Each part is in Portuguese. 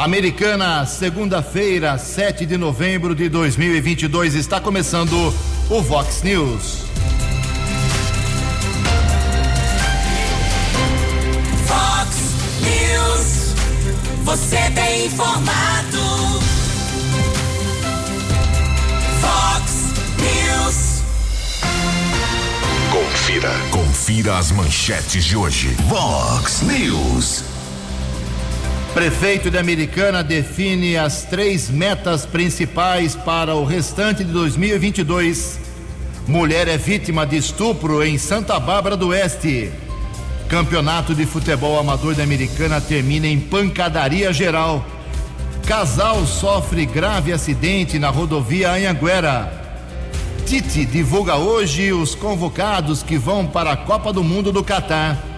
Americana, segunda-feira, 7 de novembro de 2022, está começando o Vox News. Vox News, você tem informado. Vox News. Confira, confira as manchetes de hoje. Vox News. Prefeito de Americana define as três metas principais para o restante de 2022. Mulher é vítima de estupro em Santa Bárbara do Oeste. Campeonato de futebol amador da Americana termina em pancadaria geral. Casal sofre grave acidente na rodovia Anhanguera. Tite divulga hoje os convocados que vão para a Copa do Mundo do Catar.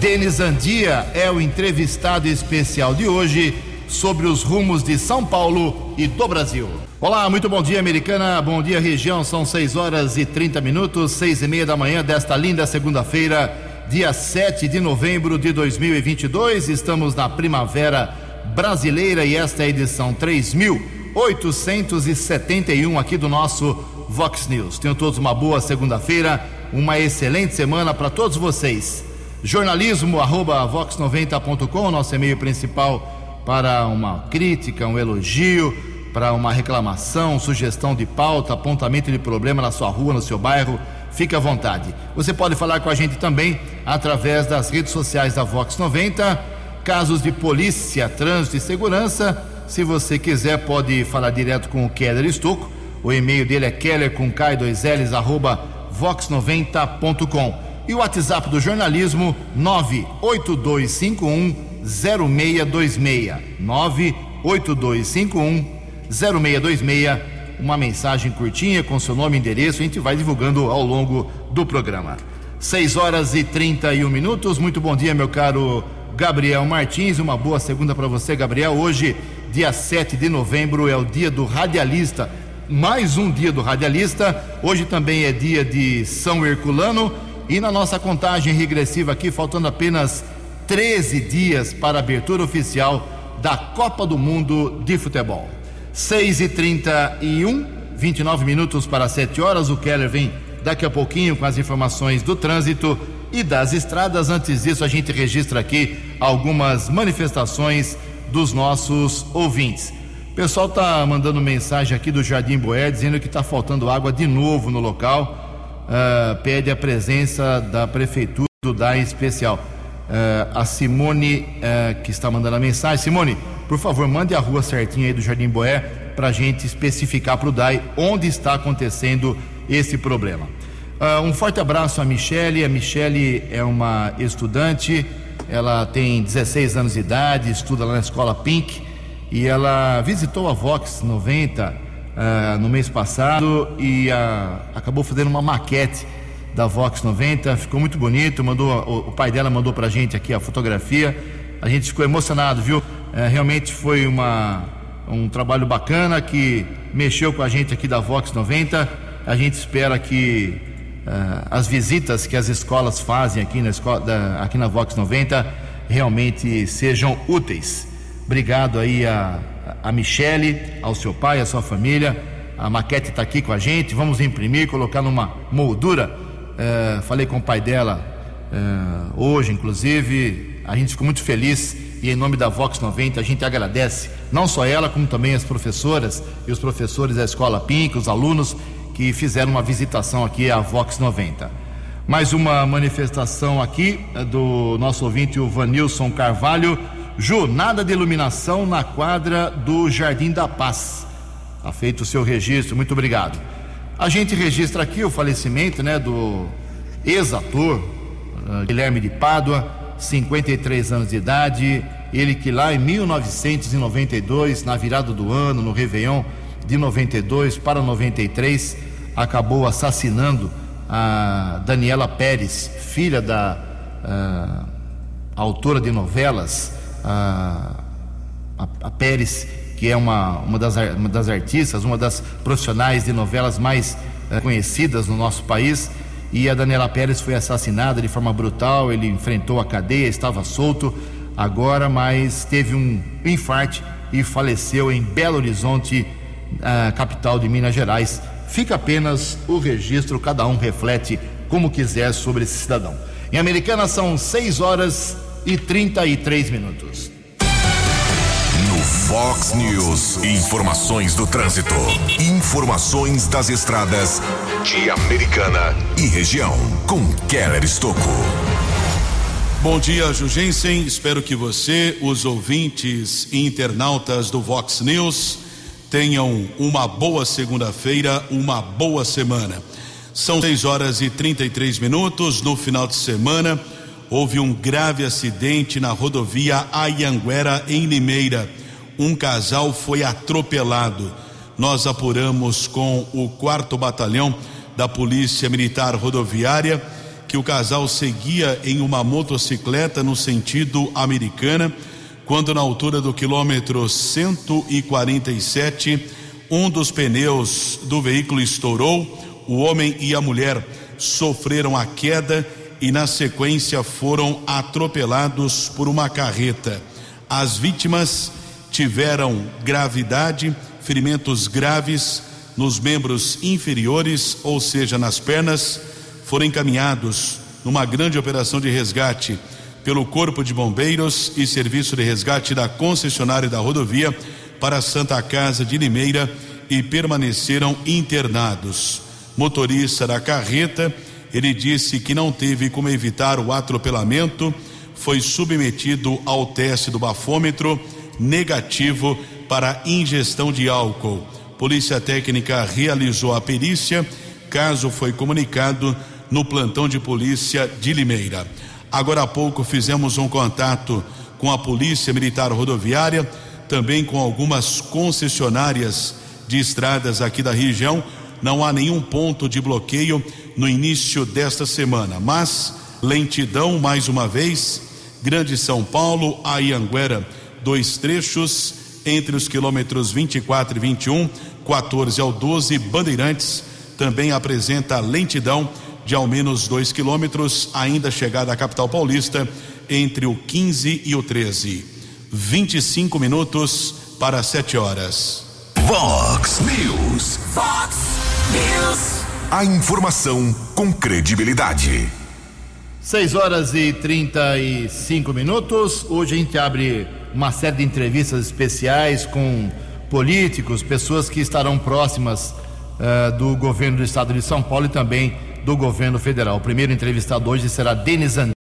Denis Andia é o entrevistado especial de hoje sobre os rumos de São Paulo e do Brasil. Olá, muito bom dia, americana. Bom dia, região. São 6 horas e 30 minutos, seis e meia da manhã desta linda segunda-feira, dia 7 de novembro de 2022. Estamos na primavera brasileira e esta é a edição 3871 aqui do nosso Vox News. Tenham todos uma boa segunda-feira, uma excelente semana para todos vocês jornalismo arroba vox90.com, nosso e-mail principal para uma crítica, um elogio, para uma reclamação, sugestão de pauta, apontamento de problema na sua rua, no seu bairro, fique à vontade. Você pode falar com a gente também através das redes sociais da Vox 90, casos de polícia, trânsito e segurança. Se você quiser, pode falar direto com o Keller Estocco. O e-mail dele é keller com k2ls arroba vox90.com. E o WhatsApp do jornalismo 98251 0626. 98251 0626. Uma mensagem curtinha com seu nome e endereço, a gente vai divulgando ao longo do programa. 6 horas e 31 minutos. Muito bom dia, meu caro Gabriel Martins. Uma boa segunda para você, Gabriel. Hoje, dia 7 de novembro, é o dia do radialista. Mais um dia do radialista. Hoje também é dia de São Herculano e na nossa contagem regressiva aqui, faltando apenas 13 dias para a abertura oficial da Copa do Mundo de Futebol. 6 e 31 29 minutos para 7 horas. O Keller vem daqui a pouquinho com as informações do trânsito e das estradas. Antes disso, a gente registra aqui algumas manifestações dos nossos ouvintes. O pessoal está mandando mensagem aqui do Jardim Boé dizendo que está faltando água de novo no local uh, pede a presença da prefeitura do DAI especial. Uh, a Simone, uh, que está mandando a mensagem. Simone, por favor, mande a rua certinha aí do Jardim Boé para a gente especificar para o DAI onde está acontecendo esse problema. Uh, um forte abraço a Michele. A Michele é uma estudante, ela tem 16 anos de idade, estuda lá na escola Pink e ela visitou a Vox 90 uh, no mês passado e uh, acabou fazendo uma maquete da Vox 90, ficou muito bonito, mandou, o, o pai dela mandou pra gente aqui a fotografia, a gente ficou emocionado, viu? Uh, realmente foi uma, um trabalho bacana que mexeu com a gente aqui da Vox 90, a gente espera que uh, as visitas que as escolas fazem aqui na, escola, da, aqui na Vox 90 realmente sejam úteis. Obrigado aí a a Michele, ao seu pai, à sua família. A maquete está aqui com a gente. Vamos imprimir, colocar numa moldura. É, falei com o pai dela é, hoje, inclusive. A gente ficou muito feliz e em nome da Vox 90 a gente agradece não só ela, como também as professoras e os professores da Escola Pink, os alunos que fizeram uma visitação aqui à Vox 90. Mais uma manifestação aqui é, do nosso ouvinte, o Vanilson Carvalho. Ju, nada de iluminação na quadra do Jardim da Paz. Está feito o seu registro, muito obrigado. A gente registra aqui o falecimento né, do ex-ator uh, Guilherme de Pádua, 53 anos de idade. Ele que lá em 1992, na virada do ano, no Réveillon de 92 para 93, acabou assassinando a Daniela Pérez, filha da uh, autora de novelas a, a, a Pérez, que é uma, uma, das, uma das artistas, uma das profissionais de novelas mais uh, conhecidas no nosso país. E a Daniela Pérez foi assassinada de forma brutal. Ele enfrentou a cadeia, estava solto. agora, mas teve um infarte e faleceu em Belo Horizonte, capital de Minas Gerais. Fica apenas o registro, cada um reflete como quiser sobre esse cidadão. Em Americana são 6 horas e 33 minutos. No Fox News, informações do trânsito, informações das estradas de Americana e região, com Keller Estocco. Bom dia, Jugensen. Espero que você, os ouvintes e internautas do Vox News, tenham uma boa segunda-feira, uma boa semana. São 6 horas e 33 minutos. No final de semana, houve um grave acidente na rodovia Ayanguera, em Limeira. Um casal foi atropelado. Nós apuramos com o quarto batalhão da Polícia Militar Rodoviária que o casal seguia em uma motocicleta no sentido americana, quando na altura do quilômetro 147, um dos pneus do veículo estourou o homem e a mulher sofreram a queda e, na sequência, foram atropelados por uma carreta. As vítimas tiveram gravidade, ferimentos graves nos membros inferiores, ou seja, nas pernas, foram encaminhados numa grande operação de resgate pelo Corpo de Bombeiros e Serviço de Resgate da concessionária da rodovia para Santa Casa de Limeira e permaneceram internados motorista da carreta. Ele disse que não teve como evitar o atropelamento, foi submetido ao teste do bafômetro negativo para ingestão de álcool. Polícia Técnica realizou a perícia, caso foi comunicado no plantão de polícia de Limeira. Agora há pouco fizemos um contato com a Polícia Militar Rodoviária, também com algumas concessionárias de estradas aqui da região não há nenhum ponto de bloqueio no início desta semana, mas lentidão mais uma vez, Grande São Paulo, Ayanguera, dois trechos entre os quilômetros 24 e 21, 14 ao 12, Bandeirantes também apresenta lentidão de ao menos dois quilômetros, ainda chegada à capital paulista, entre o 15 e o 13. 25 minutos para 7 horas. Vox News. Fox News. A informação com credibilidade. 6 horas e 35 minutos. Hoje a gente abre uma série de entrevistas especiais com políticos, pessoas que estarão próximas uh, do governo do estado de São Paulo e também do governo federal. O primeiro entrevistado hoje será Denis André,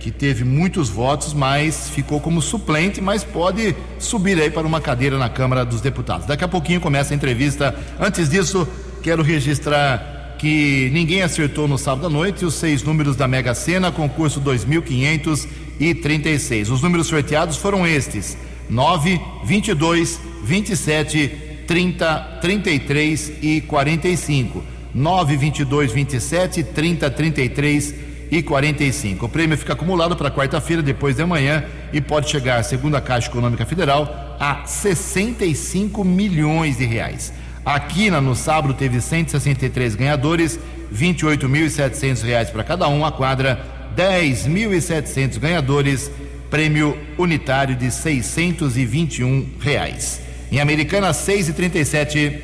que teve muitos votos, mas ficou como suplente, mas pode subir aí para uma cadeira na Câmara dos Deputados. Daqui a pouquinho começa a entrevista. Antes disso, Quero registrar que ninguém acertou no sábado à noite os seis números da Mega Sena, concurso 2536. Os números sorteados foram estes: 9, 22, 27, 30, 33 e 45. 9, 22, 27, 30, 33 e 45. O prêmio fica acumulado para quarta-feira, depois de amanhã, e pode chegar, segundo a Caixa Econômica Federal, a 65 milhões de reais. Aqui no sábado teve 163 ganhadores, 28.700 reais para cada um. A quadra 10.700 ganhadores, prêmio unitário de 621 reais. Em Americana 6 e 37.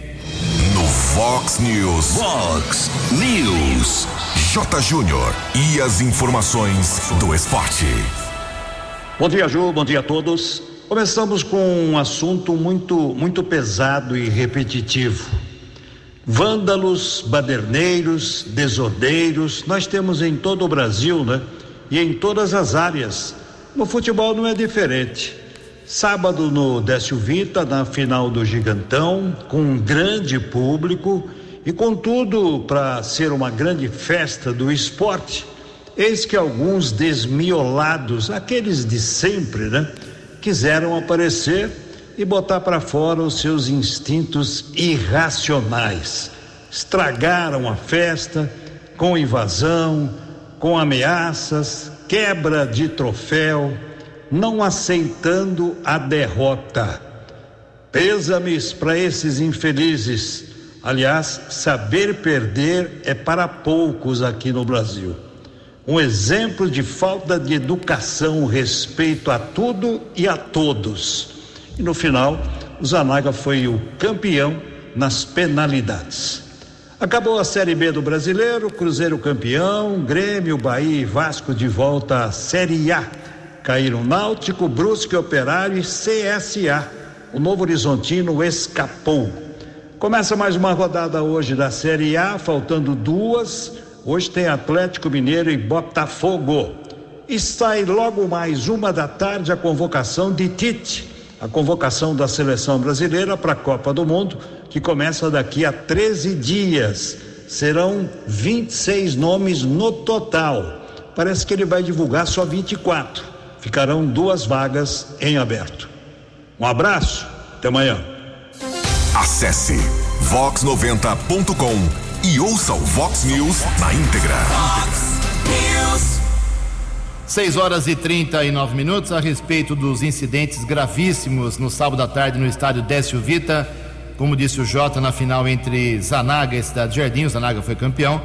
No Fox News. Fox News. J. Júnior e as informações do esporte. Bom dia, Ju. Bom dia a todos. Começamos com um assunto muito, muito pesado e repetitivo. Vândalos, baderneiros, desordeiros, nós temos em todo o Brasil, né? E em todas as áreas. No futebol não é diferente. Sábado no Décio Vita, na final do Gigantão, com um grande público e com tudo para ser uma grande festa do esporte. Eis que alguns desmiolados, aqueles de sempre, né? Quiseram aparecer e botar para fora os seus instintos irracionais. Estragaram a festa com invasão, com ameaças, quebra de troféu, não aceitando a derrota. Pêsames para esses infelizes. Aliás, saber perder é para poucos aqui no Brasil. Um exemplo de falta de educação, respeito a tudo e a todos. E no final, o Zanaga foi o campeão nas penalidades. Acabou a Série B do Brasileiro, Cruzeiro campeão, Grêmio, Bahia e Vasco de volta à Série A. Caíram Náutico, Brusque, Operário e CSA. O Novo Horizontino escapou. Começa mais uma rodada hoje da Série A, faltando duas. Hoje tem Atlético Mineiro e Botafogo. E sai logo mais uma da tarde a convocação de Tite, a convocação da seleção brasileira para a Copa do Mundo, que começa daqui a 13 dias. Serão 26 nomes no total. Parece que ele vai divulgar só 24. Ficarão duas vagas em aberto. Um abraço, até amanhã. Acesse vox90.com e ouça o Vox News na íntegra. Fox News. 6 horas e 39 minutos a respeito dos incidentes gravíssimos no sábado à tarde no estádio Décio Vita. Como disse o Jota na final entre Zanaga e Cidade Jardim, o Zanaga foi campeão.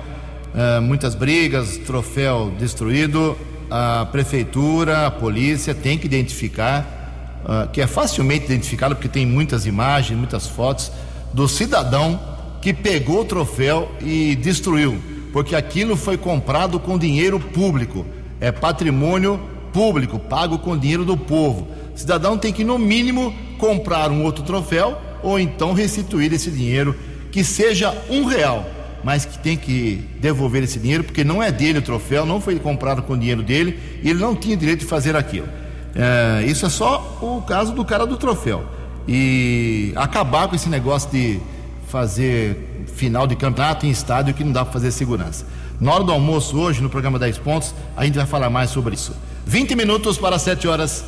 Uh, muitas brigas, troféu destruído. A prefeitura, a polícia tem que identificar, uh, que é facilmente identificado porque tem muitas imagens, muitas fotos do cidadão que pegou o troféu e destruiu, porque aquilo foi comprado com dinheiro público, é patrimônio público, pago com dinheiro do povo. O cidadão tem que, no mínimo, comprar um outro troféu ou então restituir esse dinheiro, que seja um real, mas que tem que devolver esse dinheiro, porque não é dele o troféu, não foi comprado com o dinheiro dele e ele não tinha direito de fazer aquilo. É, isso é só o caso do cara do troféu. E acabar com esse negócio de fazer final de campeonato em estádio que não dá para fazer segurança. Na hora do almoço hoje, no programa 10 pontos, a gente vai falar mais sobre isso. 20 minutos para 7 horas.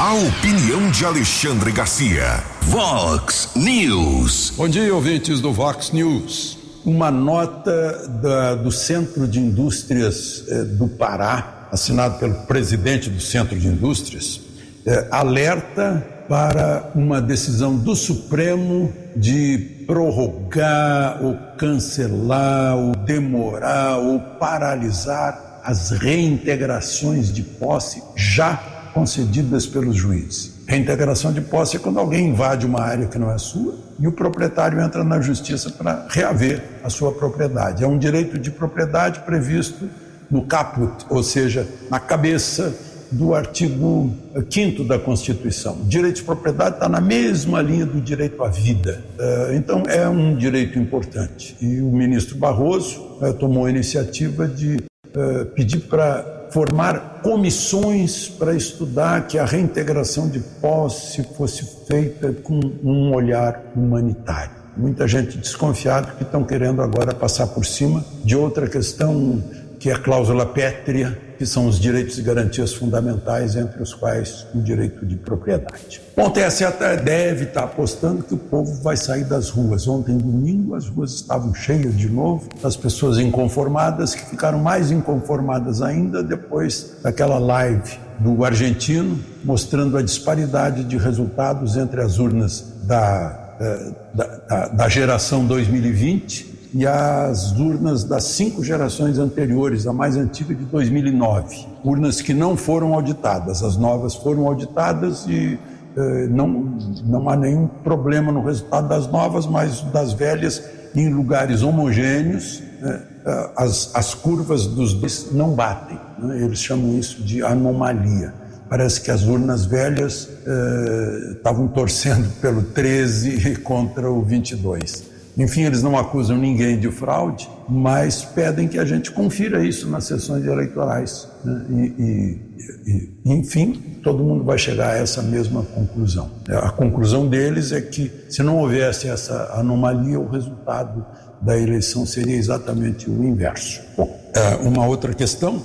A opinião de Alexandre Garcia. Vox News. Bom dia, ouvintes do Vox News. Uma nota da, do Centro de Indústrias eh, do Pará, assinado pelo presidente do Centro de Indústrias, eh, alerta para uma decisão do Supremo de prorrogar ou cancelar ou demorar ou paralisar as reintegrações de posse já concedidas pelos juízes. Reintegração de posse é quando alguém invade uma área que não é sua e o proprietário entra na justiça para reaver a sua propriedade. É um direito de propriedade previsto no caput, ou seja, na cabeça do artigo 5 da Constituição. O direito de propriedade está na mesma linha do direito à vida. Eh, então, é um direito importante. E o ministro Barroso eh, tomou a iniciativa de eh, pedir para formar comissões para estudar que a reintegração de posse fosse feita com um olhar humanitário. Muita gente desconfiada que estão querendo agora passar por cima de outra questão que é a cláusula pétrea, que são os direitos e garantias fundamentais, entre os quais o direito de propriedade. Bom, o TSE deve estar apostando que o povo vai sair das ruas. Ontem, domingo, as ruas estavam cheias de novo, as pessoas inconformadas, que ficaram mais inconformadas ainda depois daquela live do argentino, mostrando a disparidade de resultados entre as urnas da, eh, da, da, da geração 2020 e as urnas das cinco gerações anteriores, a mais antiga de 2009. Urnas que não foram auditadas, as novas foram auditadas e eh, não, não há nenhum problema no resultado das novas, mas das velhas, em lugares homogêneos, né, eh, as, as curvas dos dois não batem. Né, eles chamam isso de anomalia. Parece que as urnas velhas eh, estavam torcendo pelo 13 contra o 22. Enfim, eles não acusam ninguém de fraude, mas pedem que a gente confira isso nas sessões eleitorais. Né? E, e, e, enfim, todo mundo vai chegar a essa mesma conclusão. A conclusão deles é que, se não houvesse essa anomalia, o resultado da eleição seria exatamente o inverso. Bom, é, uma outra questão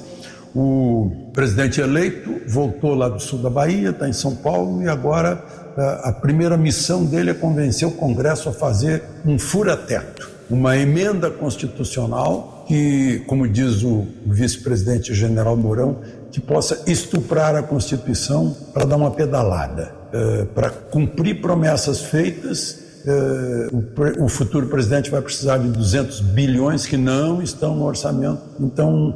o presidente eleito voltou lá do sul da Bahia, está em São Paulo, e agora a primeira missão dele é convencer o Congresso a fazer um fura-teto, uma emenda constitucional que, como diz o vice-presidente general Mourão, que possa estuprar a Constituição para dar uma pedalada, eh, para cumprir promessas feitas eh, o, futuro presidente vai precisar de 200 bilhões que não estão no orçamento. Então,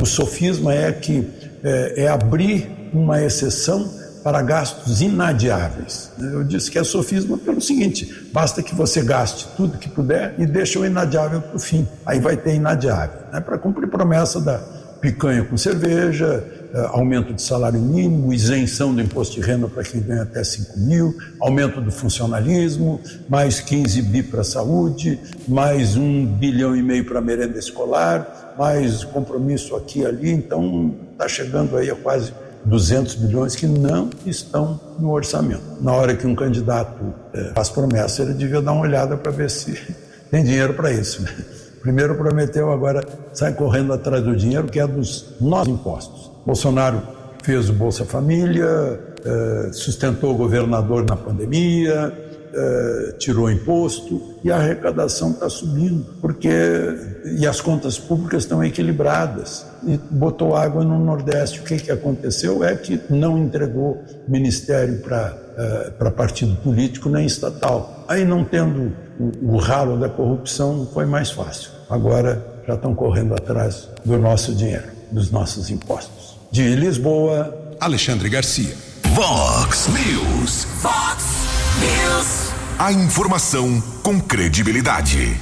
o sofisma é que eh, é abrir uma exceção para gastos inadiáveis. Eu disse que é sofisma pelo seguinte: basta que você gaste tudo que puder e deixe o inadiável para o fim. Aí vai ter inadiável. Né? Para cumprir promessa da picanha com cerveja, eh, aumento de salário mínimo, isenção do imposto de renda para quem ganha até 5 mil, aumento do funcionalismo, mais 15 bi para a saúde, mais um bilhão e meio para a merenda escolar, mais compromisso aqui e ali. Então, está chegando aí a quase 200 bilhões que não estão no orçamento. Na hora que um candidato é, faz promessa, ele devia dar uma olhada para ver se tem dinheiro para isso. Né? Primeiro prometeu, agora sai correndo atrás do dinheiro que é dos nossos impostos. Bolsonaro fez o Bolsa Família, eh, sustentou o governador na pandemia, eh, tirou imposto e a arrecadação está subindo, porque e as contas públicas estão equilibradas. E botou água no Nordeste. O que, que aconteceu é que não entregou ministério para eh, para partido político nem estatal. Aí, não tendo o, o ralo da corrupção, foi mais fácil. Agora já estão correndo atrás do nosso dinheiro, dos nossos impostos. De Lisboa, Alexandre Garcia. Vox News. Vox News. A informação com credibilidade.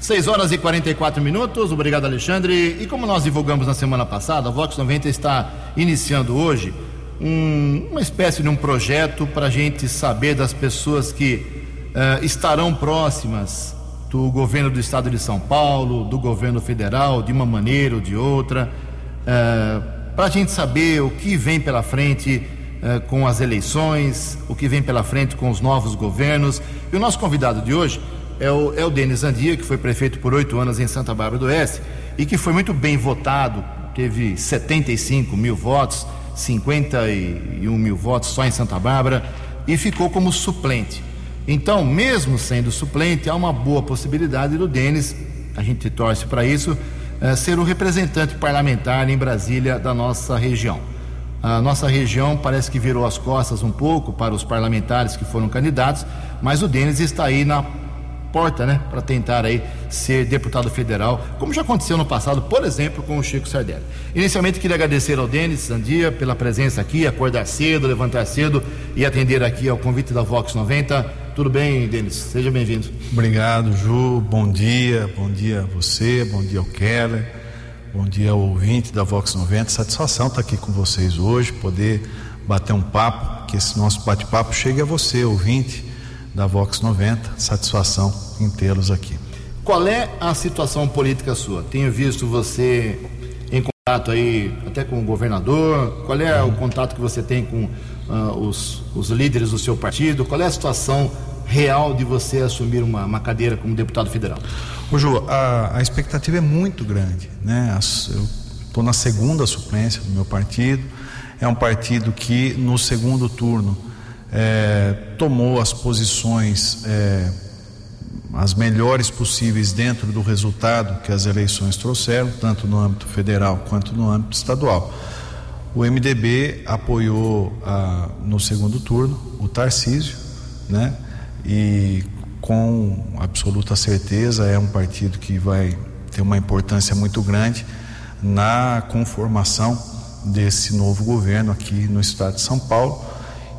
6 horas e 44 minutos. Obrigado, Alexandre. E como nós divulgamos na semana passada, a Vox 90 está iniciando hoje um, uma espécie de um projeto para a gente saber das pessoas que uh, estarão próximas do governo do estado de São Paulo, do governo federal, de uma maneira ou de outra. Uh, para a gente saber o que vem pela frente eh, com as eleições, o que vem pela frente com os novos governos. E o nosso convidado de hoje é o, é o Denis Andia, que foi prefeito por oito anos em Santa Bárbara do Oeste e que foi muito bem votado, teve 75 mil votos, 51 mil votos só em Santa Bárbara e ficou como suplente. Então, mesmo sendo suplente, há uma boa possibilidade do Denis, a gente torce para isso, é, ser o representante parlamentar em Brasília da nossa região. A nossa região parece que virou as costas um pouco para os parlamentares que foram candidatos, mas o Denis está aí na porta, né, para tentar aí ser deputado federal, como já aconteceu no passado, por exemplo, com o Chico Sardelli. Inicialmente queria agradecer ao Denis Sandia pela presença aqui, acordar cedo, levantar cedo e atender aqui ao convite da Vox 90. Tudo bem, Denis? Seja bem-vindo. Obrigado, Ju. Bom dia. Bom dia a você, bom dia ao Keller, bom dia ouvinte da Vox 90. Satisfação estar aqui com vocês hoje, poder bater um papo, que esse nosso bate-papo chegue a você, ouvinte da Vox 90. Satisfação em tê-los aqui. Qual é a situação política sua? Tenho visto você em contato aí até com o governador. Qual é o contato que você tem com uh, os, os líderes do seu partido? Qual é a situação real de você assumir uma, uma cadeira como deputado federal? Ô Ju, a, a expectativa é muito grande. Né? Eu estou na segunda suplência do meu partido. É um partido que no segundo turno é, tomou as posições é, as melhores possíveis dentro do resultado que as eleições trouxeram, tanto no âmbito federal quanto no âmbito estadual. O MDB apoiou no segundo turno o Tarcísio, né? E com absoluta certeza é um partido que vai ter uma importância muito grande na conformação desse novo governo aqui no estado de São Paulo.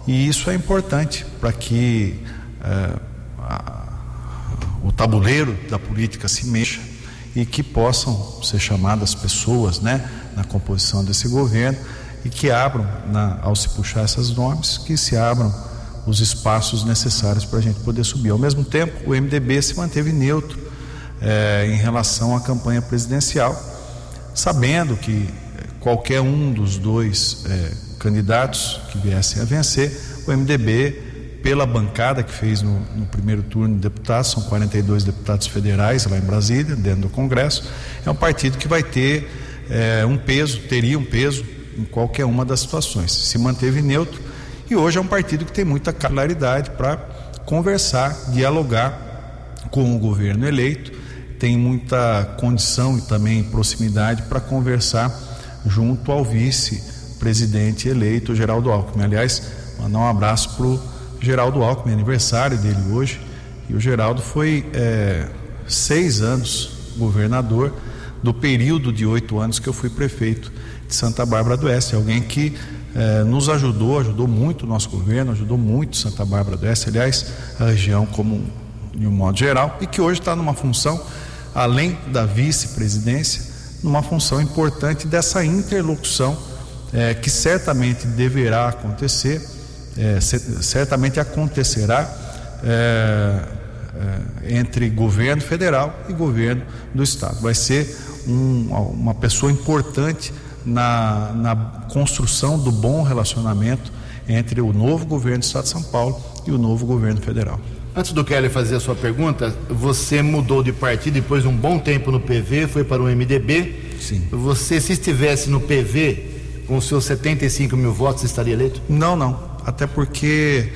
E isso é importante para que ah, a, o tabuleiro da política se mexa e que possam ser chamadas pessoas, né, na composição desse governo e que abram, na, ao se puxar essas nomes, que se abram os espaços necessários para a gente poder subir. Ao mesmo tempo, o MDB se manteve neutro é, em relação à campanha presidencial, sabendo que qualquer um dos dois é, candidatos que viessem a vencer, o MDB, pela bancada que fez no, no, primeiro turno de deputados, são 42 deputados federais lá em Brasília, dentro do Congresso, é um partido que vai ter é, um peso, teria um peso em qualquer uma das situações. Se manteve neutro e hoje é um partido que tem muita claridade para conversar, dialogar com o governo eleito, tem muita condição e também proximidade para conversar junto ao vice-presidente eleito, Geraldo Alckmin. Aliás, mandar um abraço para o Geraldo Alckmin, aniversário dele hoje, e o Geraldo foi é, seis anos governador do período de oito anos que eu fui prefeito de Santa Bárbara do Oeste. Alguém que é, nos ajudou, ajudou muito o nosso governo, ajudou muito Santa Bárbara do Oeste, aliás, a região como de um modo geral, e que hoje está numa função, além da vice-presidência, numa função importante dessa interlocução é, que certamente deverá acontecer, é, certamente acontecerá entre governo federal e governo do estado. Vai ser um, uma pessoa importante na, na construção do bom relacionamento entre o novo governo do estado de São Paulo e o novo governo federal. Antes do Kelly fazer a sua pergunta, você mudou de partido depois de um bom tempo no PV, foi para o MDB. Sim. Você, se estivesse no PV, com os seus 75 mil votos, estaria eleito? Não, não. Até porque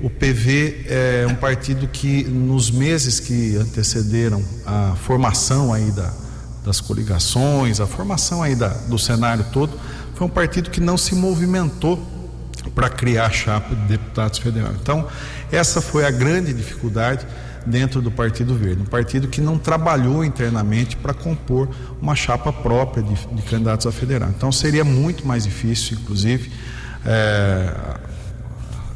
o PV é um partido que, nos meses que antecederam a formação aí da, das coligações, a formação aí da, do cenário todo, foi um partido que não se movimentou para criar a chapa de deputados federais. Então, essa foi a grande dificuldade dentro do Partido Verde, um partido que não trabalhou internamente para compor uma chapa própria de, de, candidatos a federal. Então, seria muito mais difícil, inclusive, é,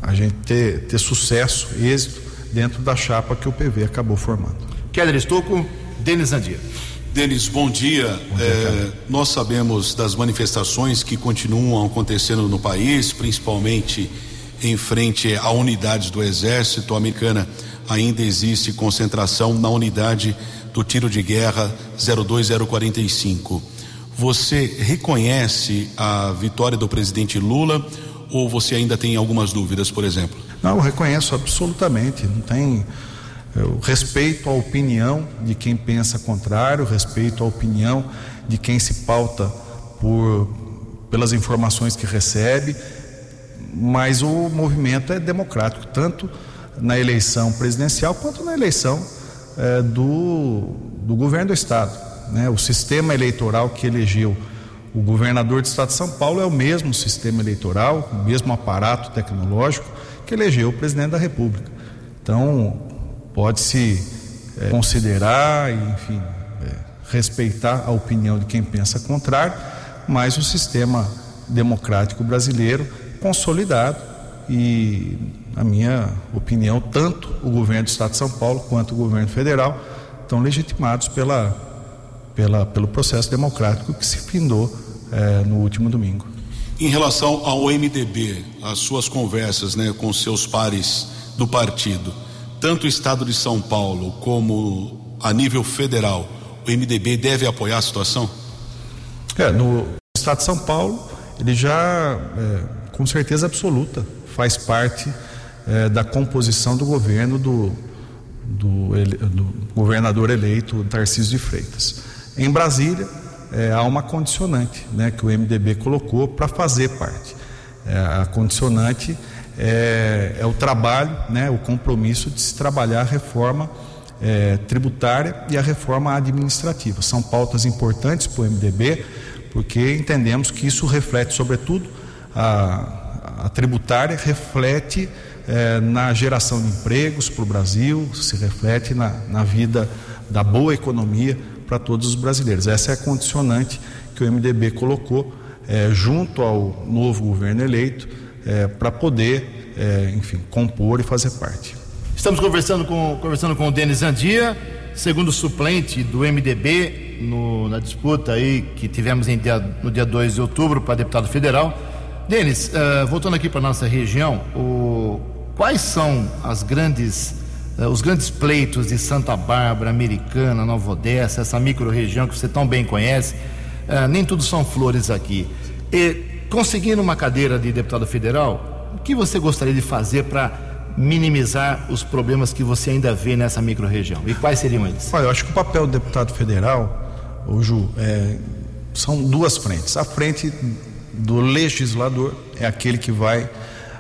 a gente ter, ter sucesso, êxito dentro da chapa que o PV acabou formando. Keller Estocco, Denis Andia. Denis, bom dia. Bom dia é, nós sabemos das manifestações que continuam acontecendo no país, principalmente em frente a unidades do Exército americana. Ainda existe concentração na unidade do tiro de guerra 02045. Você reconhece a vitória do presidente Lula ou você ainda tem algumas dúvidas, por exemplo? Não, eu reconheço absolutamente. Não tem eu respeito a opinião de quem pensa contrário, respeito a opinião de quem se pauta por, pelas informações que recebe, mas o movimento é democrático, tanto na eleição presidencial quanto na eleição é, do, do governo do Estado. Né? O sistema eleitoral que elegeu o governador do Estado de São Paulo é o mesmo sistema eleitoral, o mesmo aparato tecnológico que elegeu o presidente da República. Então, pode-se é, considerar enfim, é, respeitar a opinião de quem pensa contrário, mas o sistema democrático brasileiro consolidado e, na minha opinião, tanto o governo do Estado de São Paulo quanto o governo federal estão legitimados pela, pela, pelo processo democrático que se findou é, no último domingo. Em relação ao MDB, as suas conversas né, com seus pares do partido, tanto o estado de São Paulo como a nível federal, o MDB deve apoiar a situação? É, no estado de São Paulo, ele já, é, com certeza absoluta, faz parte é, da composição do governo do, do, ele, do, governador eleito Tarcísio de Freitas. Em Brasília, é, há uma condicionante né, que o MDB colocou para fazer parte. É, a condicionante é, é o trabalho, né, o compromisso de se trabalhar a reforma é, tributária e a reforma administrativa. São pautas importantes para o MDB, porque entendemos que isso reflete, sobretudo, a, a tributária reflete é, na geração de empregos para o Brasil, se reflete na, na vida da boa economia para todos os brasileiros. Essa é a condicionante que o MDB colocou é, junto ao novo governo eleito é, para poder, é, enfim, compor e fazer parte. Estamos conversando com, conversando com o Denis Andia, segundo suplente do MDB no, na disputa aí que tivemos em dia, no dia 2 de outubro para deputado federal. Denis, uh, voltando aqui para nossa região, o, quais são as grandes, uh, os grandes pleitos de Santa Bárbara, Americana, Nova Odessa, essa micro-região que você tão bem conhece? Uh, nem tudo são flores aqui. E Conseguindo uma cadeira de deputado federal, o que você gostaria de fazer para minimizar os problemas que você ainda vê nessa microrregião? E quais seriam eles? Olha, eu acho que o papel do deputado federal, o Ju, é, são duas frentes. A frente do legislador é aquele que vai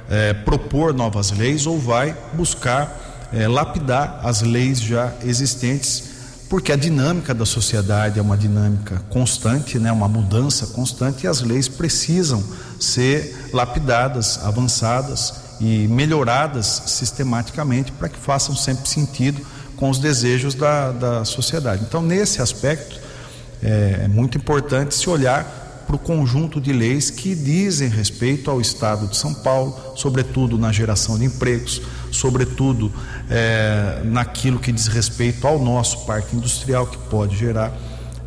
é, propor novas leis ou vai buscar é, lapidar as leis já existentes porque a dinâmica da sociedade é uma dinâmica constante, né, uma mudança constante e as leis precisam ser lapidadas, avançadas e melhoradas sistematicamente para que façam sempre sentido com os desejos da, da sociedade. Então, nesse aspecto, é, é muito importante se olhar para o conjunto de leis que dizem respeito ao Estado de São Paulo, sobretudo na geração de empregos, sobretudo é, naquilo que diz respeito ao nosso parque industrial que pode gerar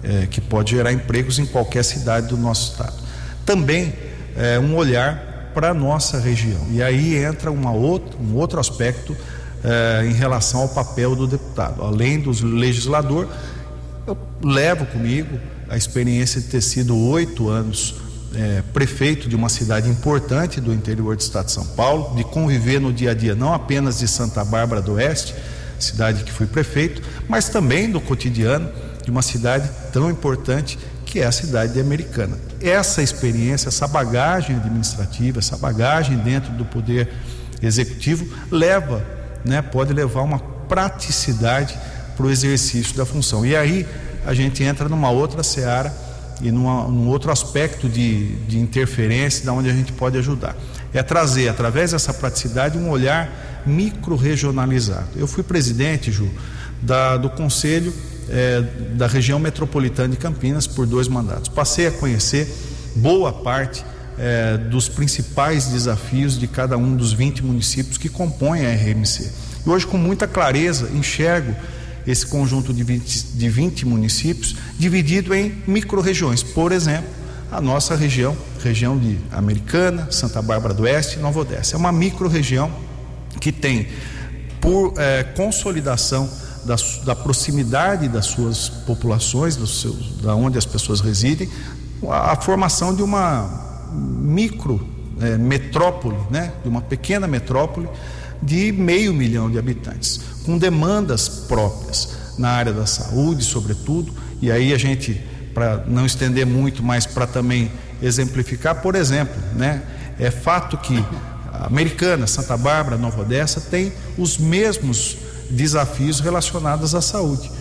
é, que pode gerar empregos em qualquer cidade do nosso estado. Também é, um olhar para a nossa região. E aí entra uma outra, um outro aspecto é, em relação ao papel do deputado. Além do legislador, eu levo comigo a experiência de ter sido oito anos é, prefeito de uma cidade importante do interior do estado de São Paulo, de conviver no dia a dia não apenas de Santa Bárbara do Oeste, cidade que fui prefeito, mas também do cotidiano de uma cidade tão importante que é a cidade de Americana. Essa experiência, essa bagagem administrativa, essa bagagem dentro do poder executivo leva, né, pode levar uma praticidade para o exercício da função. E aí a gente entra numa outra seara e numa, num outro aspecto de, de interferência, da onde a gente pode ajudar. É trazer, através dessa praticidade, um olhar micro-regionalizado. Eu fui presidente, Ju, da, do Conselho é, da região metropolitana de Campinas por dois mandatos. Passei a conhecer boa parte é, dos principais desafios de cada um dos 20 municípios que compõem a RMC. E hoje, com muita clareza, enxergo esse conjunto de 20, de 20 municípios dividido em micro-regiões. Por exemplo, a nossa região, região de Americana, Santa Bárbara do Oeste e Nova Odessa. É uma micro-região que tem, por é, consolidação da, da, proximidade das suas populações, dos da onde as pessoas residem, a, a formação de uma micro é, metrópole, né, de uma pequena metrópole de meio milhão de habitantes, com demandas próprias na área da saúde, sobretudo, e aí a gente, para não estender muito, mas para também exemplificar, por exemplo, né, é fato que Americana, Santa Bárbara, Nova Odessa tem os mesmos desafios relacionados à saúde.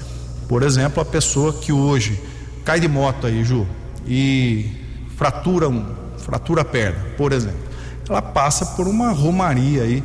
Por exemplo, a pessoa que hoje cai de moto aí, Ju, e fratura um, fratura a perna, por exemplo, ela passa por uma romaria aí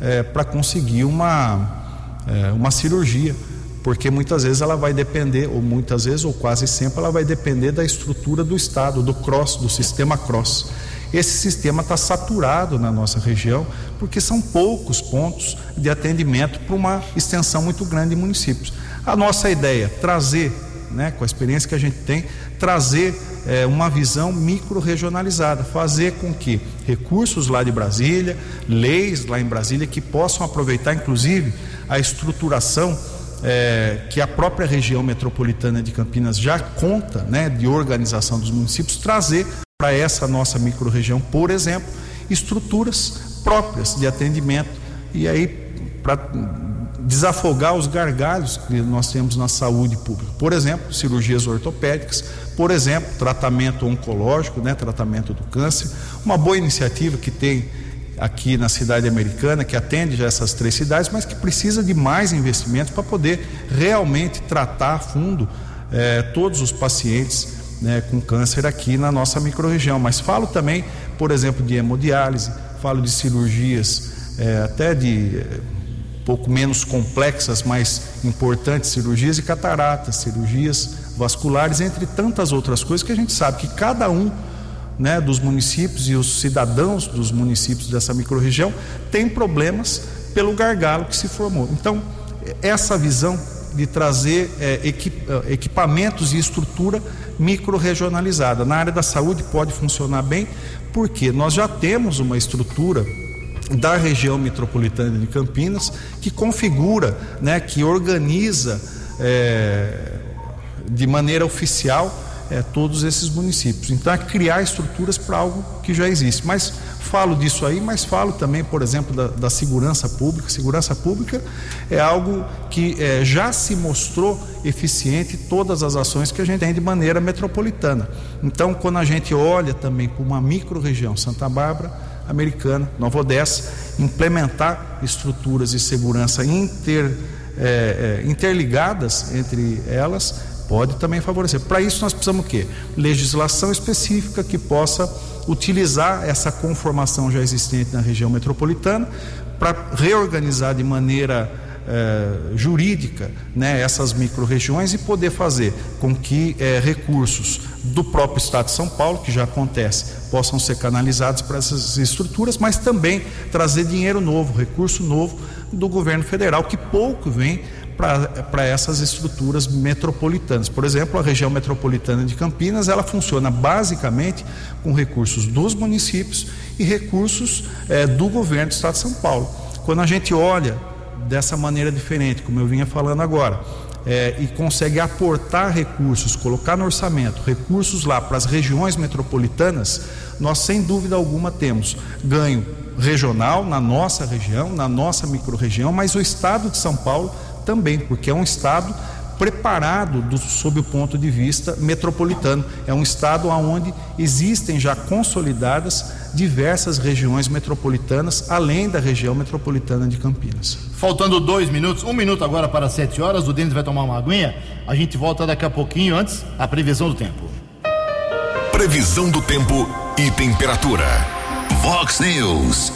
é, para conseguir uma, é, uma cirurgia, porque muitas vezes ela vai depender, ou muitas vezes, ou quase sempre, ela vai depender da estrutura do Estado, do CROSS, do sistema CROSS. Esse sistema está saturado na nossa região, porque são poucos pontos de atendimento para uma extensão muito grande de municípios. A nossa ideia, trazer, né, com a experiência que a gente tem, trazer é, uma visão micro-regionalizada, fazer com que recursos lá de Brasília, leis lá em Brasília, que possam aproveitar, inclusive, a estruturação é, que a própria região metropolitana de Campinas já conta, né, de organização dos municípios, trazer para essa nossa microrregião, por exemplo, estruturas próprias de atendimento. E aí para desafogar os gargalhos que nós temos na saúde pública. Por exemplo, cirurgias ortopédicas, por exemplo, tratamento oncológico, né, tratamento do câncer. Uma boa iniciativa que tem aqui na cidade americana, que atende já essas três cidades, mas que precisa de mais investimentos para poder realmente tratar a fundo eh, todos os pacientes né, com câncer aqui na nossa microrregião. Mas falo também, por exemplo, de hemodiálise, falo de cirurgias é, até de é, pouco menos complexas, mas importantes cirurgias de cataratas, cirurgias vasculares, entre tantas outras coisas que a gente sabe que cada um né, dos municípios e os cidadãos dos municípios dessa microrregião tem problemas pelo gargalo que se formou. Então, essa visão de trazer é, é, equipamentos e estrutura micro-regionalizada. Na área da saúde pode funcionar bem, porque nós já temos uma estrutura da região metropolitana de Campinas que configura, né, que organiza é, de maneira oficial é, todos esses municípios. Então é criar estruturas para algo que já existe. Mas falo disso aí, mas falo também, por exemplo, da, da segurança pública. Segurança pública é algo que é, já se mostrou eficiente todas as ações que a gente tem de maneira metropolitana. Então, quando a gente olha também para uma micro-região, Santa Bárbara, Americana, Nova Odessa, implementar estruturas de segurança inter, é, é, interligadas entre elas, pode também favorecer. Para isso, nós precisamos o quê? Legislação específica que possa utilizar essa conformação já existente na região metropolitana para reorganizar de maneira eh, jurídica né, essas micro-regiões e poder fazer com que eh, recursos do próprio Estado de São Paulo, que já acontece, possam ser canalizados para essas estruturas, mas também trazer dinheiro novo, recurso novo do governo federal, que pouco vem para essas estruturas metropolitanas. Por exemplo, a região metropolitana de Campinas, ela funciona basicamente com recursos dos municípios e recursos eh, do governo do Estado de São Paulo. Quando a gente olha dessa maneira diferente, como eu vinha falando agora, é, e consegue aportar recursos, colocar no orçamento recursos lá para as regiões metropolitanas, nós sem dúvida alguma temos ganho regional na nossa região, na nossa microrregião, mas o estado de São Paulo também, porque é um estado preparado do, sob o ponto de vista metropolitano. É um estado onde existem já consolidadas diversas regiões metropolitanas, além da região metropolitana de Campinas. Faltando dois minutos, um minuto agora para sete horas, o Denis vai tomar uma aguinha. A gente volta daqui a pouquinho, antes, a previsão do tempo. Previsão do tempo e temperatura. Vox News.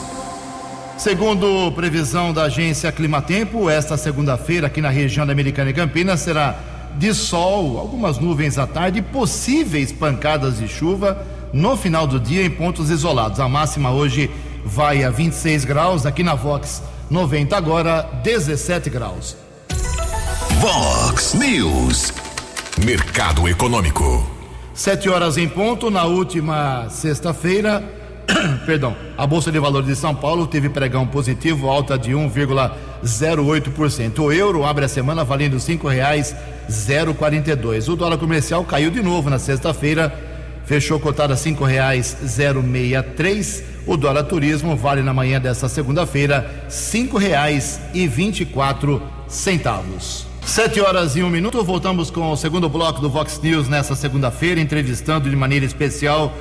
Segundo previsão da agência Climatempo, esta segunda-feira aqui na região da Americana e Campinas será de sol, algumas nuvens à tarde possíveis pancadas de chuva no final do dia em pontos isolados. A máxima hoje vai a 26 graus, aqui na Vox 90 agora 17 graus. Vox News. Mercado Econômico. Sete horas em ponto, na última sexta-feira, perdão, a Bolsa de Valores de São Paulo teve pregão positivo, alta de 1,08%. O euro abre a semana valendo R$ 5,042. O dólar comercial caiu de novo na sexta-feira, fechou cotado a R$ 5,063. O dólar turismo vale na manhã desta segunda-feira R$ 5,24 centavos. Sete horas e um minuto, voltamos com o segundo bloco do Vox News nessa segunda-feira, entrevistando de maneira especial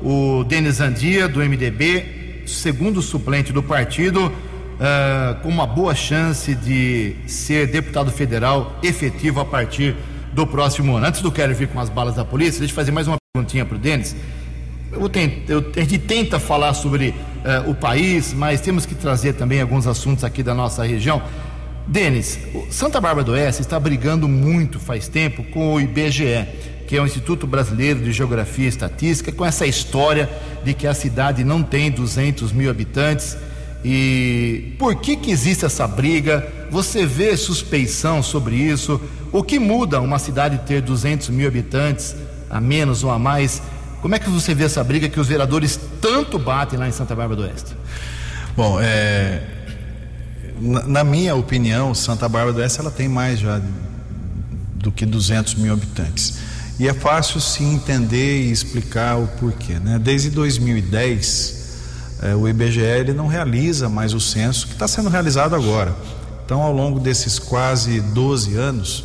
o Denis Andia, do MDB, segundo suplente do partido, uh, com uma boa chance de ser deputado federal efetivo a partir do próximo ano. Antes do Kelly vir com as balas da polícia, deixa eu fazer mais uma perguntinha para o Denis. A gente tenta falar sobre uh, o país, mas temos que trazer também alguns assuntos aqui da nossa região. Denis, Santa Bárbara do Oeste está brigando muito faz tempo com o IBGE, que é o Instituto Brasileiro de Geografia e Estatística, com essa história de que a cidade não tem 200 mil habitantes. E por que, que existe essa briga? Você vê suspeição sobre isso? O que muda uma cidade ter 200 mil habitantes, a menos ou a mais? Como é que você vê essa briga que os vereadores tanto batem lá em Santa Bárbara do Oeste? Bom, é, na, na, minha opinião, Santa Bárbara do Oeste ela tem mais já do que 200 mil habitantes. E é fácil se entender e explicar o porquê. Né? Desde 2010, eh, o IBGE não realiza mais o censo que está sendo realizado agora. Então, ao longo desses quase 12 anos,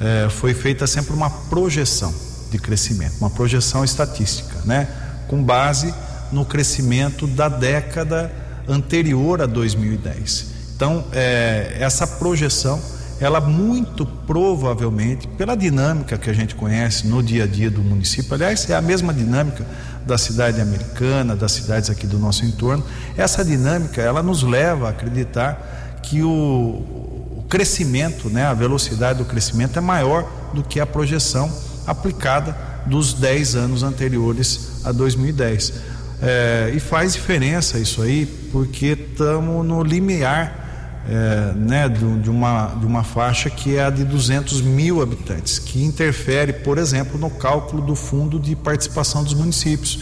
eh, foi feita sempre uma projeção de crescimento, uma projeção estatística, né? com base no crescimento da década anterior a 2010. Então, é, essa projeção, ela muito provavelmente, pela dinâmica que a gente conhece no dia a dia do município, aliás, é a mesma dinâmica da cidade americana, das cidades aqui do nosso entorno, essa dinâmica, ela nos leva a acreditar que o, o crescimento, né, a velocidade do crescimento é maior do que a projeção aplicada dos 10 anos anteriores a 2010. É, e faz diferença isso aí, porque estamos no limiar é, né, de, de, uma, de uma faixa que é a de 200 mil habitantes, que interfere, por exemplo, no cálculo do fundo de participação dos municípios,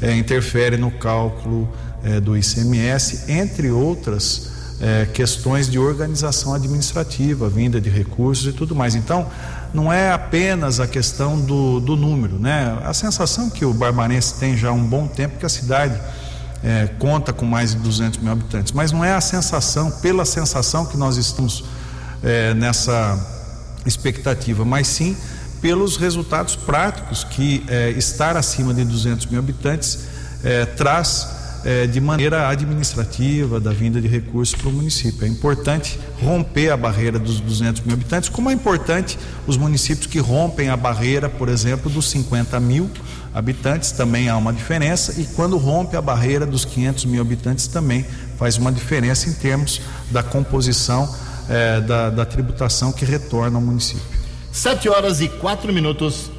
é, interfere no cálculo é, do ICMS, entre outras é, questões de organização administrativa, vinda de recursos e tudo mais. Então, não é apenas a questão do, do número, né? A sensação que o Barbarense tem já há um bom tempo que a cidade é, conta com mais de 200 mil habitantes, mas não é a sensação, pela sensação que nós estamos é, nessa expectativa, mas sim pelos resultados práticos que é, estar acima de 200 mil habitantes é, traz é, de maneira administrativa da vinda de recursos para o município. É importante romper a barreira dos 200 mil habitantes, como é importante os municípios que rompem a barreira, por exemplo, dos 50 mil habitantes, também há uma diferença, e quando rompe a barreira dos 500 mil habitantes, também faz uma diferença em termos da composição é, da, da tributação que retorna ao município. Sete horas e quatro minutos.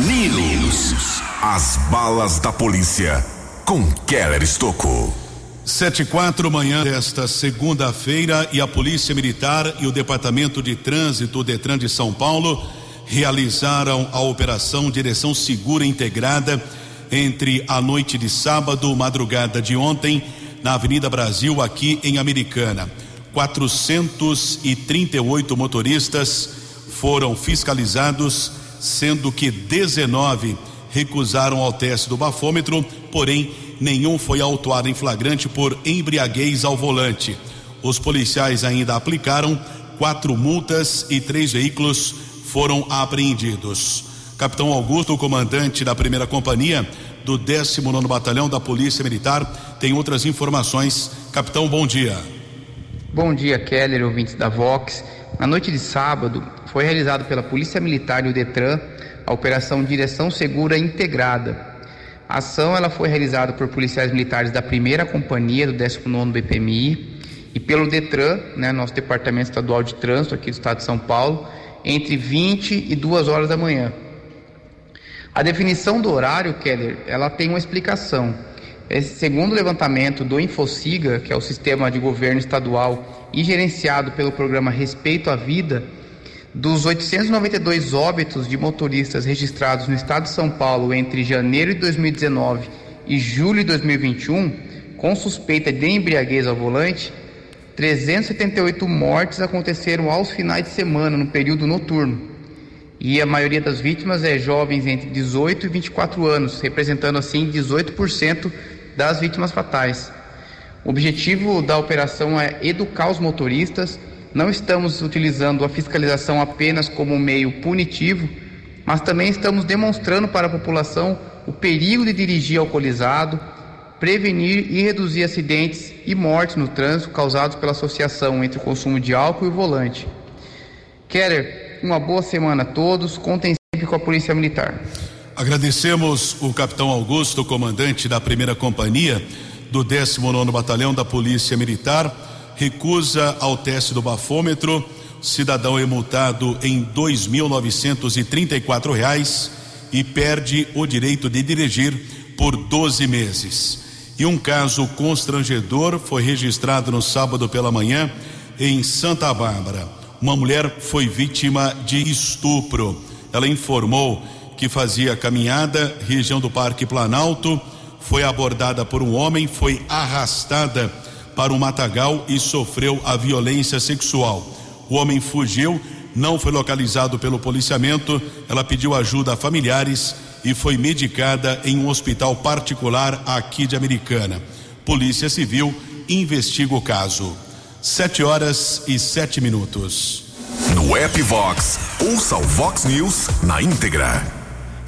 News. As balas da polícia com Keller Estocou. Sete e quatro manhã desta segunda-feira e a Polícia Militar e o Departamento de Trânsito Detran de São Paulo realizaram a operação Direção Segura Integrada entre a noite de sábado, madrugada de ontem, na Avenida Brasil, aqui em Americana. 438 motoristas foram fiscalizados, sendo que 19 recusaram ao teste do bafômetro, porém nenhum foi autuado em flagrante por embriaguez ao volante. Os policiais ainda aplicaram quatro multas e três veículos foram apreendidos. Capitão Augusto, comandante da primeira companhia do 19 Batalhão da Polícia Militar, tem outras informações. Capitão, bom dia. Bom dia, Keller, ouvintes da Vox. Na noite de sábado, foi realizado pela Polícia Militar e o Detran a Operação Direção Segura Integrada. A ação ela foi realizada por policiais militares da primeira companhia do 19 BPMI e pelo Detran, né, nosso Departamento Estadual de Trânsito aqui do Estado de São Paulo, entre 20 e 2 horas da manhã. A definição do horário, Keller, ela tem uma explicação. Esse, segundo levantamento do Infociga, que é o sistema de governo estadual e gerenciado pelo programa Respeito à Vida, dos 892 óbitos de motoristas registrados no estado de São Paulo entre janeiro de 2019 e julho de 2021, com suspeita de embriaguez ao volante, 378 mortes aconteceram aos finais de semana, no período noturno. E a maioria das vítimas é jovens entre 18 e 24 anos, representando assim 18% das vítimas fatais. O objetivo da operação é educar os motoristas. Não estamos utilizando a fiscalização apenas como meio punitivo, mas também estamos demonstrando para a população o perigo de dirigir alcoolizado, prevenir e reduzir acidentes e mortes no trânsito causados pela associação entre o consumo de álcool e o volante. Keller, uma boa semana a todos. Contem sempre com a Polícia Militar. Agradecemos o capitão Augusto, comandante da primeira companhia do 19 Batalhão da Polícia Militar, recusa ao teste do bafômetro. Cidadão é multado em 2.934 reais e perde o direito de dirigir por 12 meses. E um caso constrangedor foi registrado no sábado pela manhã em Santa Bárbara. Uma mulher foi vítima de estupro. Ela informou que fazia caminhada, região do Parque Planalto, foi abordada por um homem, foi arrastada para um matagal e sofreu a violência sexual. O homem fugiu, não foi localizado pelo policiamento. Ela pediu ajuda a familiares e foi medicada em um hospital particular aqui de Americana. Polícia Civil investiga o caso. Sete horas e sete minutos. No app Vox, ouça o Vox News na íntegra.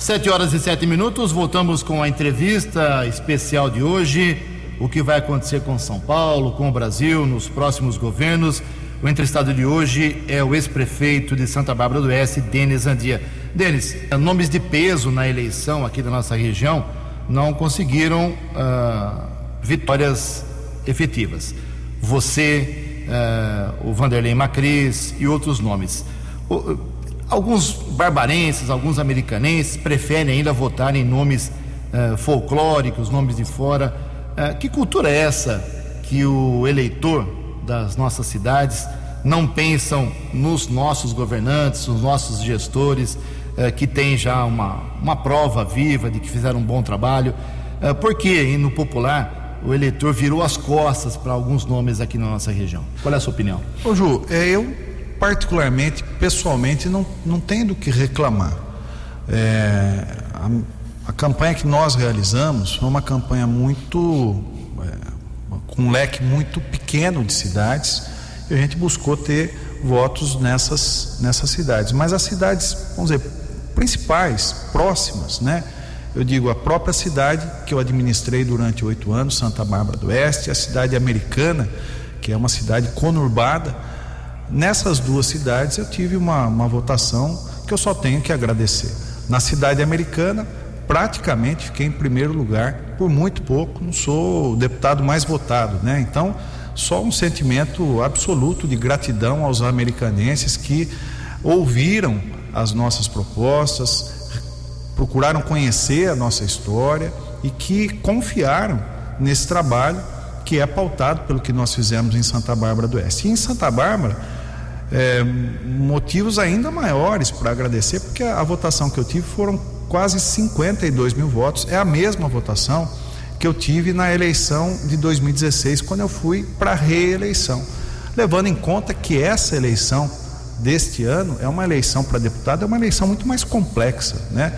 Sete horas e sete minutos, voltamos com a entrevista especial de hoje. O que vai acontecer com São Paulo, com o Brasil, nos próximos governos. O entrevistado de hoje é o ex-prefeito de Santa Bárbara do Oeste, Denis Andia. Denis, nomes de peso na eleição aqui da nossa região não conseguiram uh, vitórias efetivas. Você, uh, o Vanderlei Macris e outros nomes. O, alguns barbarenses, alguns americanenses preferem ainda votar em nomes uh, folclóricos, nomes de fora. que cultura é essa que o eleitor das nossas cidades não pensam nos nossos governantes, nos nossos gestores, eh, que tem já uma, uma prova viva de que fizeram um bom trabalho. Eh, porque no popular o eleitor virou as costas para alguns nomes aqui na nossa região? Qual é a sua opinião? Ô Ju, eu particularmente, pessoalmente, não, não tenho do que reclamar. É, a, a, campanha que nós realizamos foi uma campanha muito. É, com um leque muito pequeno de cidades e a gente buscou ter votos nessas, nessas cidades. Mas as cidades, vamos dizer, principais, próximas, né? eu digo a própria cidade que eu administrei durante oito anos, Santa Bárbara do Oeste, a cidade americana, que é uma cidade conurbada. Nessas duas cidades eu tive uma, uma votação que eu só tenho que agradecer. Na cidade americana, praticamente fiquei em primeiro lugar por muito pouco, não sou o deputado mais votado, né? Então, só um sentimento absoluto de gratidão aos americanenses que ouviram as nossas propostas, procuraram conhecer a nossa história e que confiaram nesse trabalho que é pautado pelo que nós fizemos em Santa Bárbara do Oeste. E em Santa Bárbara, é, motivos ainda maiores para agradecer, porque a, a votação que eu tive foram quase 52 mil votos, é a mesma votação que eu tive na eleição de 2016, quando eu fui para a reeleição. Levando em conta que essa eleição deste ano é uma eleição para deputado, é uma eleição muito mais complexa, né?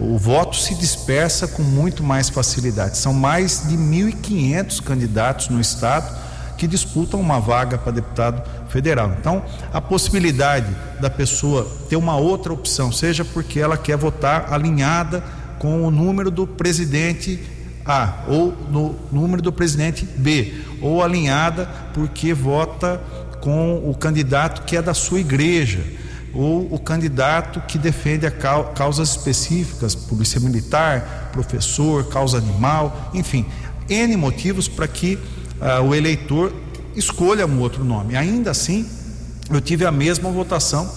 O voto se dispersa com muito mais facilidade. São mais de 1.500 candidatos no estado que disputam uma vaga para deputado federal. Então, a possibilidade da pessoa ter uma outra opção, seja porque ela quer votar alinhada com o número do presidente A ou no número do presidente B, ou alinhada porque vota com o candidato que é da sua igreja, ou o candidato que defende causas específicas, polícia militar, professor, causa animal, enfim, N motivos para que uh, o eleitor escolha um outro nome. Ainda assim, eu tive a mesma votação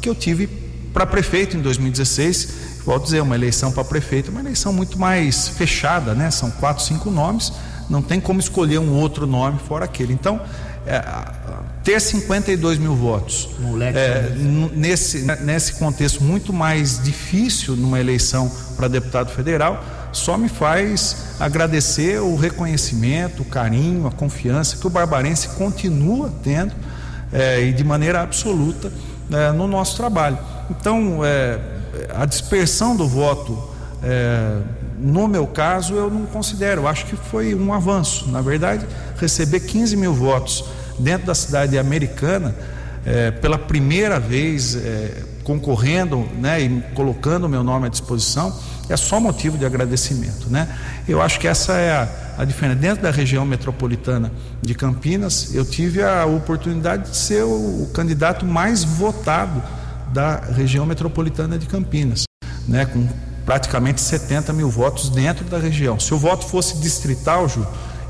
que eu tive para prefeito em 2016. Volto dizer, uma eleição para prefeito, uma eleição muito mais fechada, né? São quatro, cinco nomes, não tem como escolher um outro nome fora aquele. Então, é, ter 52 mil votos é, nesse, nesse contexto muito mais difícil numa eleição para deputado federal, só me faz agradecer o reconhecimento, o carinho, a confiança que o barbarense continua tendo é, e de maneira absoluta é, no nosso trabalho. Então, é, a dispersão do voto, no meu caso, eu não considero, eu acho que foi um avanço. Na verdade, receber 15 mil votos dentro da cidade americana, pela primeira vez concorrendo né, e colocando o meu nome à disposição, é só motivo de agradecimento. Né? Eu acho que essa é a, a diferença. Dentro da região metropolitana de Campinas, eu tive a oportunidade de ser o, o candidato mais votado da região metropolitana de Campinas, né, com praticamente 70 mil votos dentro da região. Se o voto fosse distrital, Ju,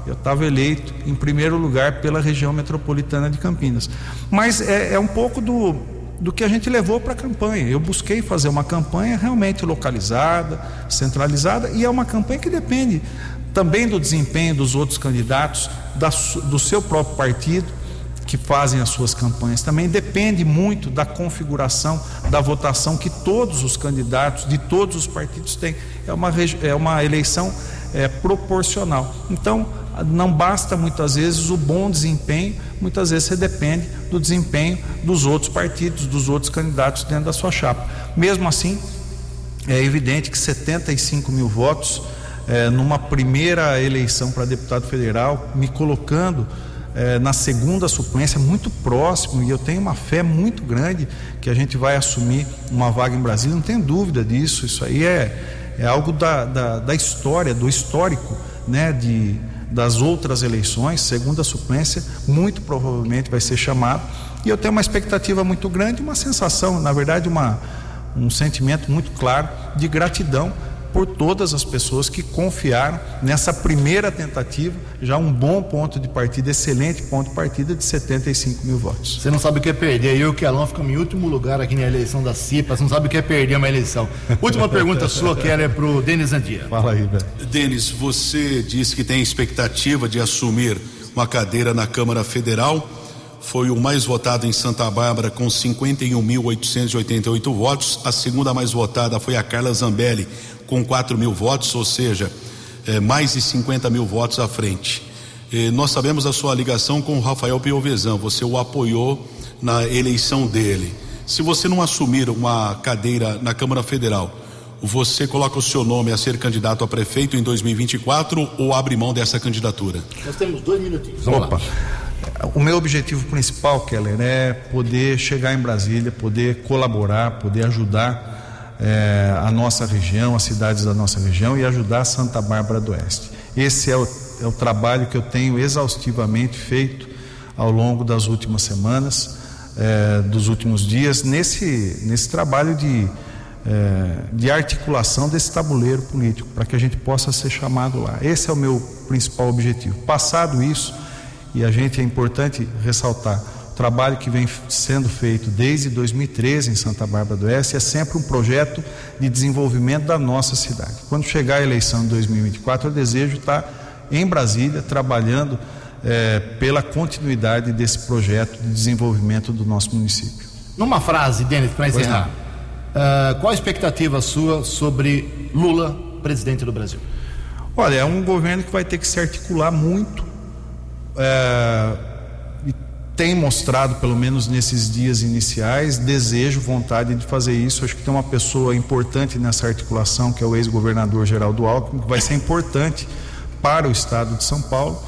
eu estava eleito em primeiro lugar pela região metropolitana de Campinas. Mas é, é um pouco do, do que a gente levou para a campanha. Eu busquei fazer uma campanha realmente localizada, centralizada, e é uma campanha que depende também do desempenho dos outros candidatos, da, do seu próprio partido, que fazem as suas campanhas. Também depende muito da configuração da votação que todos os candidatos de todos os partidos têm. É uma, é uma eleição é, proporcional. Então, não basta muitas vezes o bom desempenho, muitas vezes você depende do desempenho dos outros partidos, dos outros candidatos dentro da sua chapa. Mesmo assim, é evidente que 75 mil votos é, numa primeira eleição para deputado federal, me colocando é, na segunda suplência, muito próximo, e eu tenho uma fé muito grande que a gente vai assumir uma vaga em Brasília, não tenho dúvida disso, isso aí é, é algo da, da, da história, do histórico, né, de das outras eleições, segunda suplência, muito provavelmente vai ser chamado. E eu tenho uma expectativa muito grande, uma sensação, na verdade, uma, um sentimento muito claro de gratidão por todas as pessoas que confiaram nessa primeira tentativa, já um bom ponto de partida, excelente ponto de partida de 75 mil votos. Você não sabe o que é perder, eu e o Kelão ficamos em último lugar aqui na eleição da CIPA, você não sabe o que é perder uma eleição. Última pergunta sua, que é para o Denis Andia. Fala aí, velho. Denis, você disse que tem expectativa de assumir uma cadeira na Câmara Federal foi o mais votado em Santa Bárbara com 51.888 votos. A segunda mais votada foi a Carla Zambelli com 4 mil votos, ou seja, é, mais de 50 mil votos à frente. E nós sabemos a sua ligação com o Rafael Piovesan, você o apoiou na eleição dele. Se você não assumir uma cadeira na Câmara Federal, você coloca o seu nome a ser candidato a prefeito em 2024 ou abre mão dessa candidatura? Nós temos dois minutinhos. Vamos Opa. Lá. O meu objetivo principal, Keller, é poder chegar em Brasília, poder colaborar, poder ajudar é, a nossa região, as cidades da nossa região e ajudar Santa Bárbara do Oeste. Esse é o, é o trabalho que eu tenho exaustivamente feito ao longo das últimas semanas, é, dos últimos dias, nesse, nesse trabalho de, é, de articulação desse tabuleiro político, para que a gente possa ser chamado lá. Esse é o meu principal objetivo. Passado isso, e a gente é importante ressaltar, trabalho que vem sendo feito desde 2013 em Santa Bárbara do Oeste é sempre um projeto de desenvolvimento da nossa cidade. Quando chegar a eleição de 2024, eu desejo estar em Brasília trabalhando é, pela continuidade desse projeto de desenvolvimento do nosso município. Numa frase, Denis, para encerrar, uh, qual a expectativa sua sobre Lula, presidente do Brasil? Olha, é um governo que vai ter que se articular muito. É, tem mostrado, pelo menos nesses dias iniciais, desejo, vontade de fazer isso. Acho que tem uma pessoa importante nessa articulação, que é o ex-governador Geraldo Alckmin, que vai ser importante para o estado de São Paulo.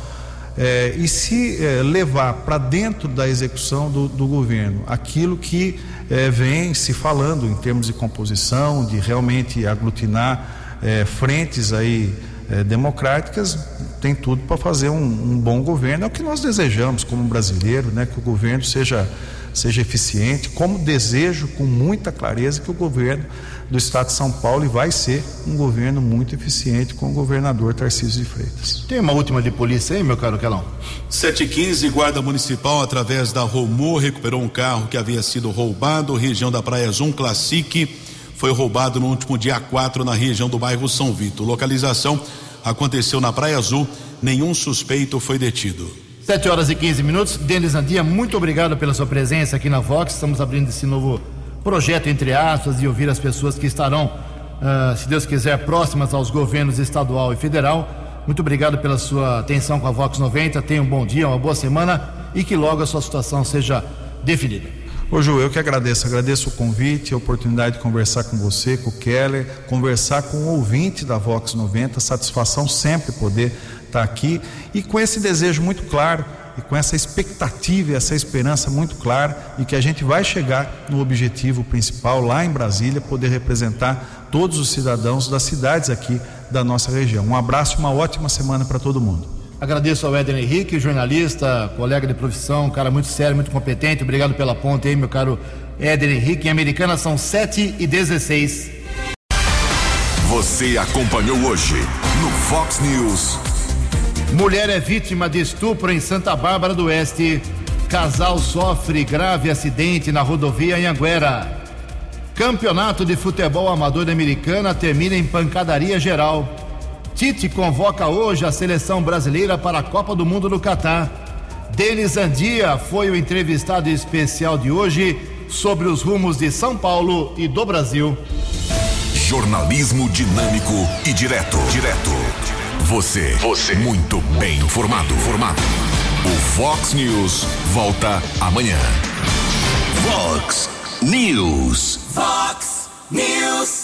É, e se é, levar para dentro da execução do, do governo aquilo que é, vem se falando em termos de composição, de realmente aglutinar frentes aí é, democráticas, tem tudo para fazer um, um, bom governo. É o que nós desejamos como brasileiro, né? que o governo seja, seja eficiente, como desejo com muita clareza que o governo do Estado de São Paulo vai ser um governo muito eficiente com o governador Tarcísio de Freitas. Tem uma última de polícia aí, meu caro Calão? 715, Guarda Municipal, através da Romu, recuperou um carro que havia sido roubado, região da Praia Zoom Classic foi roubado no último dia 4 na região do bairro São Vito. Localização aconteceu na Praia Azul, nenhum suspeito foi detido. 7 horas e 15 minutos. Denis Andia, muito obrigado pela sua presença aqui na Vox. Estamos abrindo esse novo projeto, entre aspas, de ouvir as pessoas que estarão, uh, se Deus quiser, próximas aos governos estadual e federal. Muito obrigado pela sua atenção com a Vox 90. Tenha um bom dia, uma boa semana e que logo a sua situação seja definida. Ô Ju, eu que agradeço, agradeço o convite, a oportunidade de conversar com você, com o Keller, conversar com o ouvinte da Vox 90, satisfação sempre poder estar aqui e com esse desejo muito claro e com essa expectativa e essa esperança muito clara e que a gente vai chegar no objetivo principal lá em Brasília, poder representar todos os cidadãos das cidades aqui da nossa região. Um abraço, uma ótima semana para todo mundo. Agradeço ao Éder Henrique, jornalista, colega de profissão, um cara muito sério, muito competente. Obrigado pela ponta aí, meu caro Éder Henrique. Em Americana são 7 e 16. Você acompanhou hoje no Fox News. Mulher é vítima de estupro em Santa Bárbara do Oeste. Casal sofre grave acidente na rodovia em Anguera. Campeonato de futebol amador da Americana termina em pancadaria geral. Tite convoca hoje a seleção brasileira para a Copa do Mundo no Catar. Denis Andia foi o entrevistado especial de hoje sobre os rumos de São Paulo e do Brasil. Jornalismo dinâmico e direto. Direto. Você. Você. Muito bem informado. Formado. O Fox News volta amanhã. Fox News. Fox News.